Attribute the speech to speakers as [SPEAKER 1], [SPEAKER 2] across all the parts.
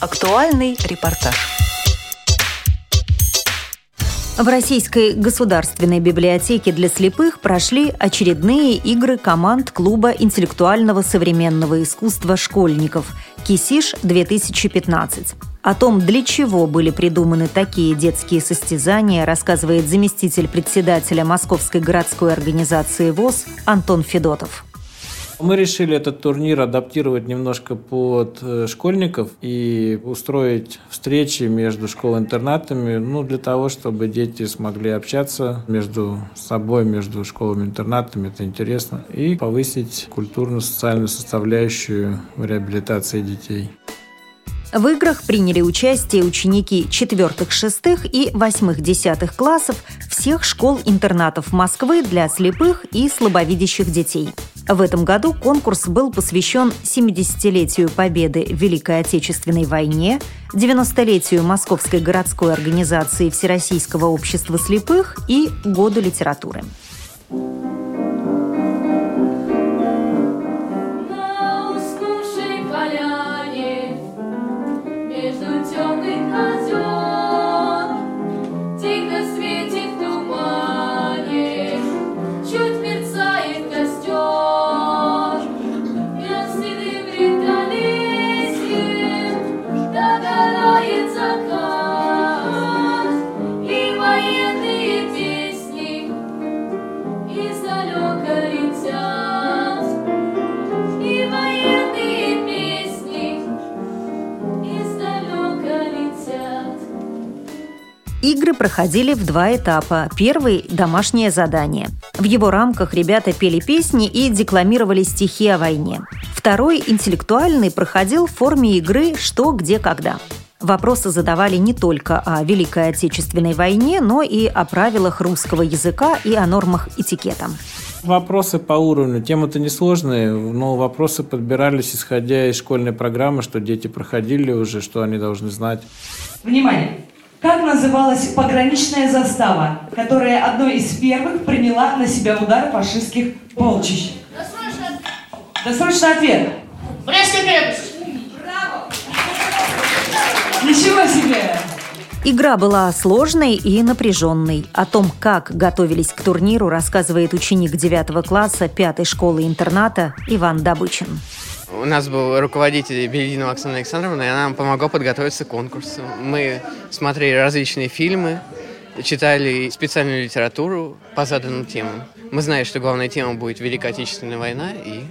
[SPEAKER 1] Актуальный репортаж.
[SPEAKER 2] В Российской государственной библиотеке для слепых прошли очередные игры команд Клуба интеллектуального современного искусства школьников «Кисиш-2015». О том, для чего были придуманы такие детские состязания, рассказывает заместитель председателя Московской городской организации ВОЗ Антон Федотов.
[SPEAKER 3] Мы решили этот турнир адаптировать немножко под э, школьников и устроить встречи между школой-интернатами, ну, для того, чтобы дети смогли общаться между собой, между школами-интернатами, это интересно, и повысить культурно-социальную составляющую в реабилитации детей.
[SPEAKER 2] В играх приняли участие ученики 4 шестых и 8 десятых классов всех школ-интернатов Москвы для слепых и слабовидящих детей. В этом году конкурс был посвящен 70-летию победы в Великой Отечественной войне, 90-летию Московской городской организации Всероссийского общества слепых и Году литературы. Игры проходили в два этапа. Первый – домашнее задание. В его рамках ребята пели песни и декламировали стихи о войне. Второй, интеллектуальный, проходил в форме игры «Что, где, когда». Вопросы задавали не только о Великой Отечественной войне, но и о правилах русского языка и о нормах этикета.
[SPEAKER 3] Вопросы по уровню. Темы-то несложные, но вопросы подбирались, исходя из школьной программы, что дети проходили уже, что они должны знать.
[SPEAKER 4] Внимание! Как называлась пограничная застава, которая одной из первых приняла на себя удар фашистских полчищ? Досрочный, Досрочный ответ.
[SPEAKER 5] Брестская крепость.
[SPEAKER 4] Браво! Ничего себе!
[SPEAKER 2] Игра была сложной и напряженной. О том, как готовились к турниру, рассказывает ученик 9 класса 5 школы-интерната Иван Добычин.
[SPEAKER 6] У нас был руководитель Белединова Оксана Александровна, и она нам помогла подготовиться к конкурсу. Мы смотрели различные фильмы, читали специальную литературу по заданным темам. Мы знали, что главная тема будет Великая Отечественная война, и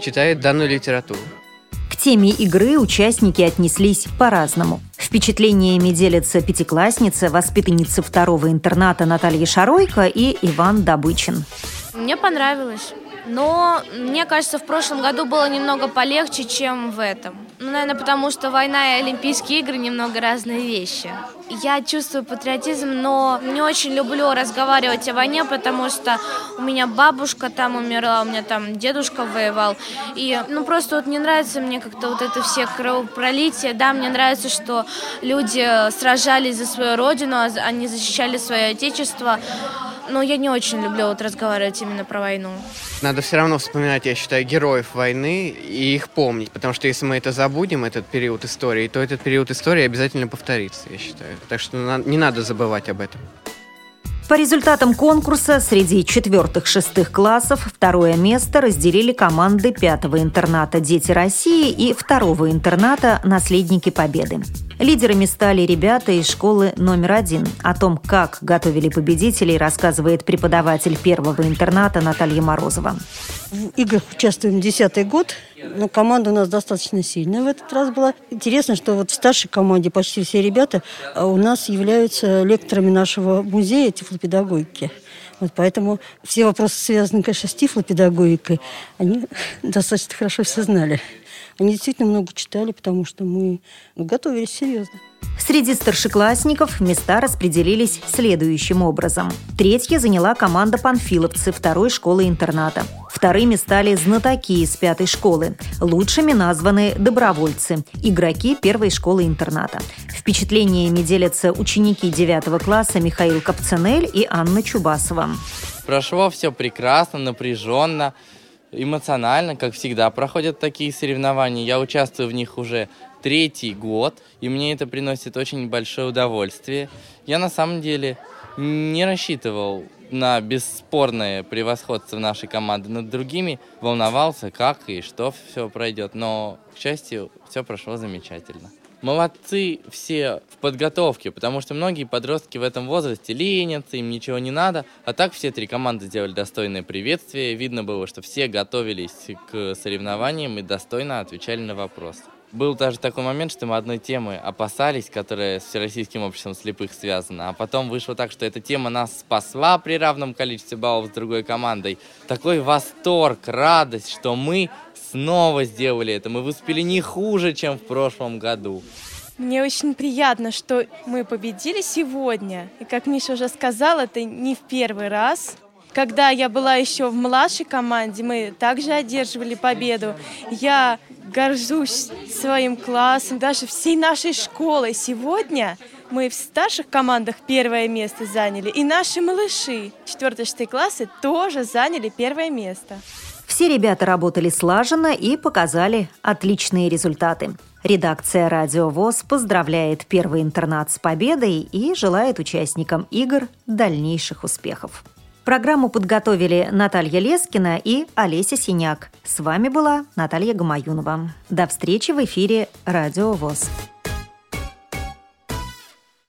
[SPEAKER 6] читали данную литературу.
[SPEAKER 2] К теме игры участники отнеслись по-разному. Впечатлениями делятся пятиклассница, воспитанница второго интерната Наталья Шаройко и Иван Добычин.
[SPEAKER 7] Мне понравилось. Но мне кажется, в прошлом году было немного полегче, чем в этом. Ну, наверное, потому что война и Олимпийские игры немного разные вещи. Я чувствую патриотизм, но не очень люблю разговаривать о войне, потому что у меня бабушка там умерла, у меня там дедушка воевал. И, ну, просто вот не нравится мне как-то вот это все кровопролитие. Да, мне нравится, что люди сражались за свою родину, а они защищали свое отечество. Но я не очень люблю вот разговаривать именно про войну.
[SPEAKER 6] Надо все равно вспоминать, я считаю, героев войны и их помнить, потому что если мы это забудем, этот период истории, то этот период истории обязательно повторится, я считаю. Так что не надо забывать об этом.
[SPEAKER 2] По результатам конкурса среди четвертых-шестых классов второе место разделили команды пятого интерната «Дети России» и второго интерната «Наследники Победы». Лидерами стали ребята из школы номер один. О том, как готовили победителей, рассказывает преподаватель первого интерната Наталья Морозова.
[SPEAKER 8] В играх участвуем десятый год. Но команда у нас достаточно сильная в этот раз была. Интересно, что вот в старшей команде почти все ребята а у нас являются лекторами нашего музея тифлопедагогики. Вот поэтому все вопросы, связанные, конечно, с тифлопедагогикой, они достаточно хорошо все знали. Они действительно много читали, потому что мы готовились серьезно.
[SPEAKER 2] Среди старшеклассников места распределились следующим образом. Третья заняла команда панфиловцы второй школы-интерната. Вторыми стали знатоки из пятой школы. Лучшими названы добровольцы, игроки первой школы-интерната. Впечатлениями делятся ученики девятого класса Михаил Капцанель и Анна Чубасова.
[SPEAKER 9] Прошло все прекрасно, напряженно.
[SPEAKER 1] Эмоционально, как всегда, проходят такие соревнования. Я участвую в них уже третий год, и мне это приносит очень большое удовольствие. Я на самом деле не рассчитывал на бесспорное превосходство нашей команды над другими, волновался, как и что все пройдет, но, к счастью, все прошло замечательно. Молодцы все в подготовке, потому что многие подростки в этом возрасте ленятся, им ничего не надо. А так все три команды сделали достойное приветствие. Видно было, что все готовились к соревнованиям и достойно отвечали на вопросы. Был даже такой момент, что мы одной темы опасались, которая с Всероссийским обществом слепых связана, а потом вышло так, что эта тема нас спасла при равном количестве баллов с другой командой. Такой восторг, радость, что мы снова сделали это. Мы выступили не хуже, чем в прошлом году.
[SPEAKER 5] Мне очень приятно, что мы победили сегодня. И как Миша уже сказал, это не в первый раз. Когда я была еще в младшей команде, мы также одерживали победу. Я горжусь своим классом, даже всей нашей школой. Сегодня мы в старших командах первое место заняли, и наши малыши, 4-6 классы, тоже заняли первое место.
[SPEAKER 2] Все ребята работали слаженно и показали отличные результаты. Редакция «Радио ВОЗ» поздравляет первый интернат с победой и желает участникам игр дальнейших успехов. Программу подготовили Наталья Лескина и Олеся Синяк. С вами была Наталья Гамаюнова. До встречи в эфире «Радио ВОЗ».